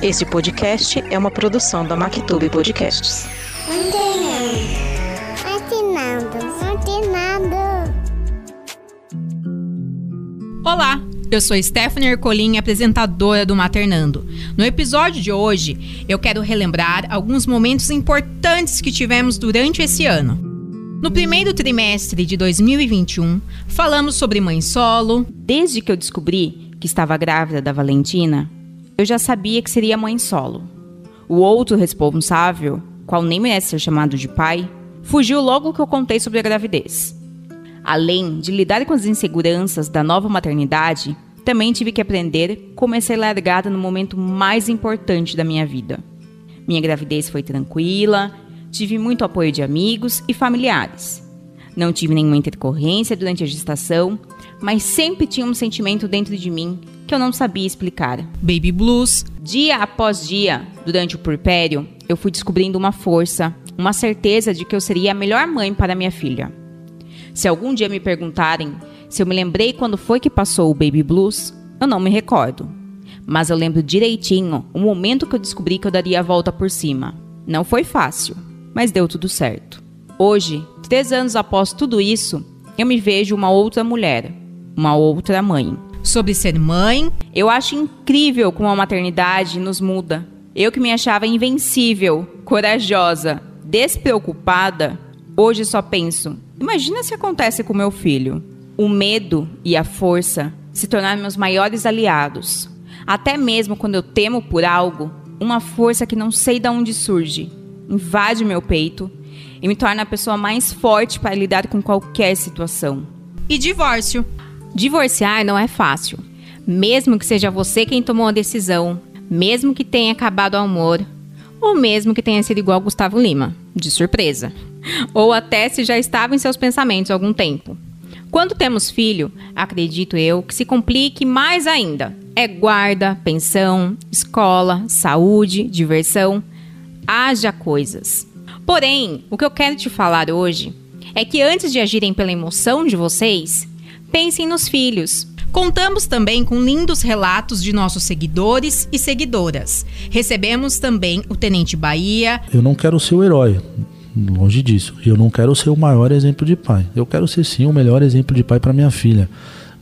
Este podcast é uma produção da Mactube Podcasts. Antenado. Antenado. Olá, eu sou Stephanie Ercolim, apresentadora do Maternando. No episódio de hoje, eu quero relembrar alguns momentos importantes que tivemos durante esse ano. No primeiro trimestre de 2021, falamos sobre mãe solo. Desde que eu descobri que estava grávida da Valentina, eu já sabia que seria mãe solo. O outro responsável, qual nem merece ser chamado de pai, fugiu logo que eu contei sobre a gravidez. Além de lidar com as inseguranças da nova maternidade, também tive que aprender como é ser largada no momento mais importante da minha vida. Minha gravidez foi tranquila, tive muito apoio de amigos e familiares. Não tive nenhuma intercorrência durante a gestação, mas sempre tinha um sentimento dentro de mim que eu não sabia explicar. Baby Blues. Dia após dia, durante o puerpério, eu fui descobrindo uma força, uma certeza de que eu seria a melhor mãe para minha filha. Se algum dia me perguntarem se eu me lembrei quando foi que passou o Baby Blues, eu não me recordo. Mas eu lembro direitinho o momento que eu descobri que eu daria a volta por cima. Não foi fácil, mas deu tudo certo. Hoje, três anos após tudo isso, eu me vejo uma outra mulher, uma outra mãe. Sobre ser mãe. Eu acho incrível como a maternidade nos muda. Eu que me achava invencível, corajosa, despreocupada, hoje só penso: imagina se acontece com meu filho. O medo e a força se tornaram meus maiores aliados. Até mesmo quando eu temo por algo, uma força que não sei de onde surge invade meu peito e me torna a pessoa mais forte para lidar com qualquer situação. E divórcio. Divorciar não é fácil. Mesmo que seja você quem tomou a decisão, mesmo que tenha acabado o amor, ou mesmo que tenha sido igual Gustavo Lima, de surpresa. Ou até se já estava em seus pensamentos há algum tempo. Quando temos filho, acredito eu que se complique mais ainda. É guarda, pensão, escola, saúde, diversão. Haja coisas. Porém, o que eu quero te falar hoje é que antes de agirem pela emoção de vocês, pensem nos filhos. Contamos também com lindos relatos de nossos seguidores e seguidoras. Recebemos também o Tenente Bahia. Eu não quero ser o herói, longe disso. Eu não quero ser o maior exemplo de pai. Eu quero ser sim o melhor exemplo de pai para minha filha.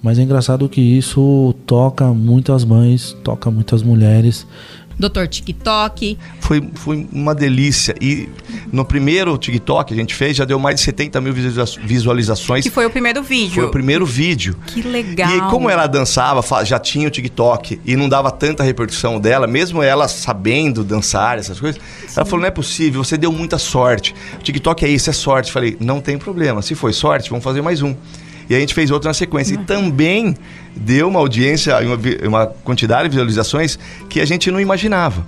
Mas é engraçado que isso toca muitas mães, toca muitas mulheres. Dr. TikTok. Foi, foi uma delícia. E no primeiro TikTok que a gente fez, já deu mais de 70 mil visualiza- visualizações. Que foi o primeiro vídeo. Foi o primeiro vídeo. Que legal. E como ela dançava, já tinha o TikTok e não dava tanta repercussão dela, mesmo ela sabendo dançar, essas coisas, ela falou: não é possível, você deu muita sorte. O TikTok é isso, é sorte. Falei, não tem problema. Se foi sorte, vamos fazer mais um. E a gente fez outro na sequência. E também deu uma audiência, uma, uma quantidade de visualizações que a gente não imaginava.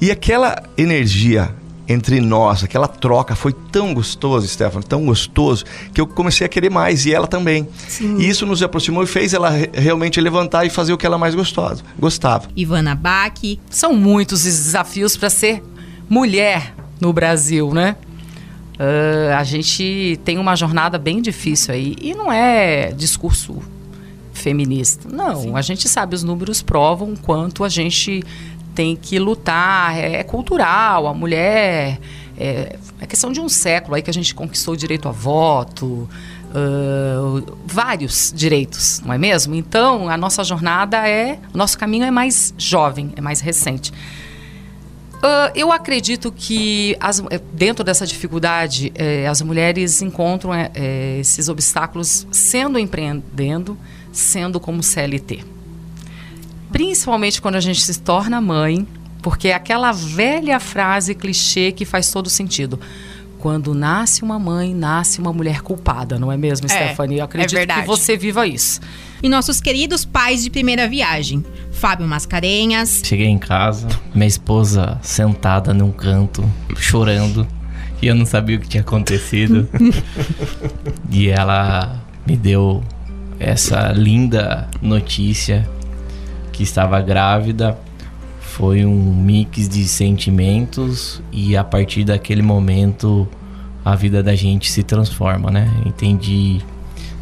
E aquela energia entre nós, aquela troca foi tão gostoso, Stefano, tão gostoso, que eu comecei a querer mais e ela também. E isso nos aproximou e fez ela re- realmente levantar e fazer o que ela mais gostosa, gostava. Ivana Bach. São muitos os desafios para ser mulher no Brasil, né? Ah, a gente tem uma jornada bem difícil aí. E não é discurso feminista. Não, a gente sabe, os números provam o quanto a gente tem que lutar. É, é cultural, a mulher. É, é questão de um século aí que a gente conquistou o direito a voto. ah, vários direitos, não é mesmo? Então, a nossa jornada é. O nosso caminho é mais jovem, é mais recente. Ah, eu acredito que as- eh, dentro dessa dificuldade eh, as mulheres encontram eh, esses obstáculos sendo empreendendo, sendo como CLT. Principalmente quando a gente se torna mãe, porque é aquela velha frase clichê que faz todo sentido. Quando nasce uma mãe, nasce uma mulher culpada, não é mesmo, É, Stephanie? Eu é acredito verdade. que você viva isso. E nossos queridos pais de primeira viagem. Fábio Mascarenhas. Cheguei em casa, minha esposa sentada num canto, chorando, e eu não sabia o que tinha acontecido. e ela me deu essa linda notícia que estava grávida. Foi um mix de sentimentos e a partir daquele momento a vida da gente se transforma, né? Entendi.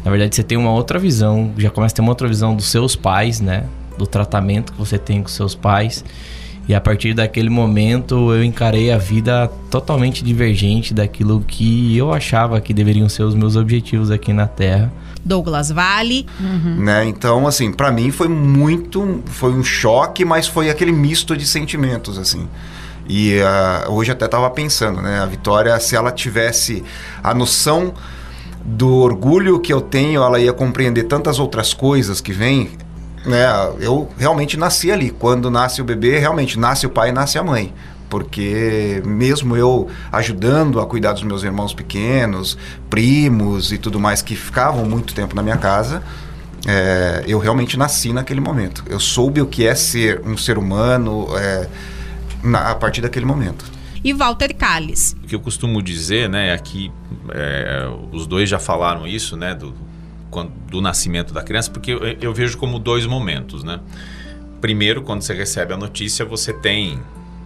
Na verdade, você tem uma outra visão, já começa a ter uma outra visão dos seus pais, né? Do tratamento que você tem com seus pais. E a partir daquele momento eu encarei a vida totalmente divergente daquilo que eu achava que deveriam ser os meus objetivos aqui na Terra. Douglas Vale. né? Então, assim, pra mim foi muito, foi um choque, mas foi aquele misto de sentimentos, assim. E ah, hoje até tava pensando, né? A Vitória, se ela tivesse a noção do orgulho que eu tenho, ela ia compreender tantas outras coisas que vêm, né? Eu realmente nasci ali. Quando nasce o bebê, realmente nasce o pai e nasce a mãe. Porque mesmo eu ajudando a cuidar dos meus irmãos pequenos, primos e tudo mais que ficavam muito tempo na minha casa, é, eu realmente nasci naquele momento. Eu soube o que é ser um ser humano é, na- a partir daquele momento. E Walter Calles. O que eu costumo dizer, né, aqui é, os dois já falaram isso, né, do, quando- do nascimento da criança, porque eu, eu vejo como dois momentos, né. Primeiro, quando você recebe a notícia, você tem,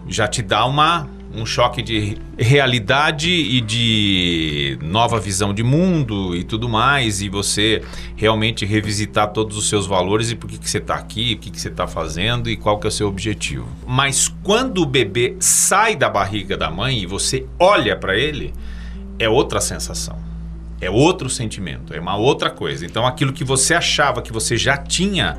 já te dá uma um choque de realidade e de nova visão de mundo e tudo mais, e você realmente revisitar todos os seus valores e por que, que você está aqui, o que, que você está fazendo e qual que é o seu objetivo. Mas quando o bebê sai da barriga da mãe e você olha para ele, é outra sensação. É outro sentimento, é uma outra coisa. Então aquilo que você achava que você já tinha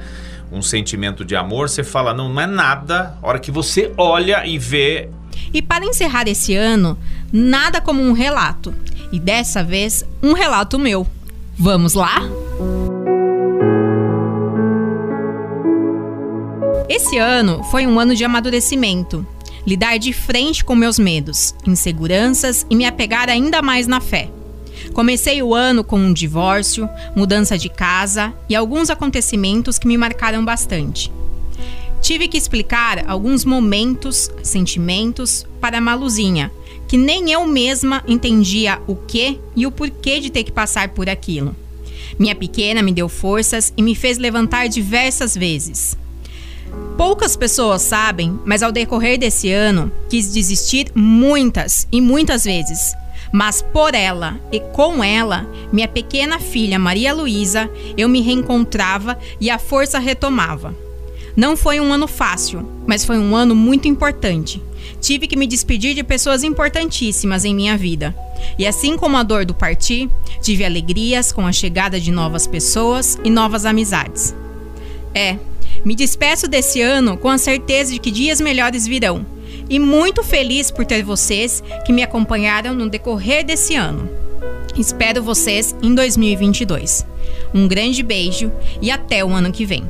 um sentimento de amor, você fala, não, não é nada. A hora que você olha e vê E para encerrar esse ano, nada como um relato. E dessa vez, um relato meu. Vamos lá? Esse ano foi um ano de amadurecimento. Lidar de frente com meus medos, inseguranças e me apegar ainda mais na fé. Comecei o ano com um divórcio, mudança de casa e alguns acontecimentos que me marcaram bastante. Tive que explicar alguns momentos, sentimentos para a Maluzinha, que nem eu mesma entendia o que e o porquê de ter que passar por aquilo. Minha pequena me deu forças e me fez levantar diversas vezes. Poucas pessoas sabem, mas ao decorrer desse ano quis desistir muitas e muitas vezes. Mas por ela e com ela, minha pequena filha Maria Luísa, eu me reencontrava e a força retomava. Não foi um ano fácil, mas foi um ano muito importante. Tive que me despedir de pessoas importantíssimas em minha vida. E assim como a dor do partir, tive alegrias com a chegada de novas pessoas e novas amizades. É, me despeço desse ano com a certeza de que dias melhores virão. E muito feliz por ter vocês que me acompanharam no decorrer desse ano. Espero vocês em 2022. Um grande beijo e até o ano que vem.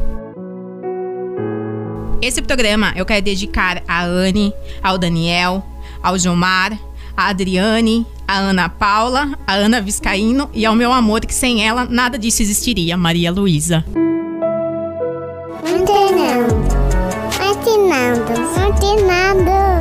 Esse programa eu quero dedicar a Anne, ao Daniel, ao Gilmar, a Adriane, a Ana Paula, a Ana Viscaíno e ao meu amor que sem ela nada disso existiria, Maria Luísa. Ferdinando.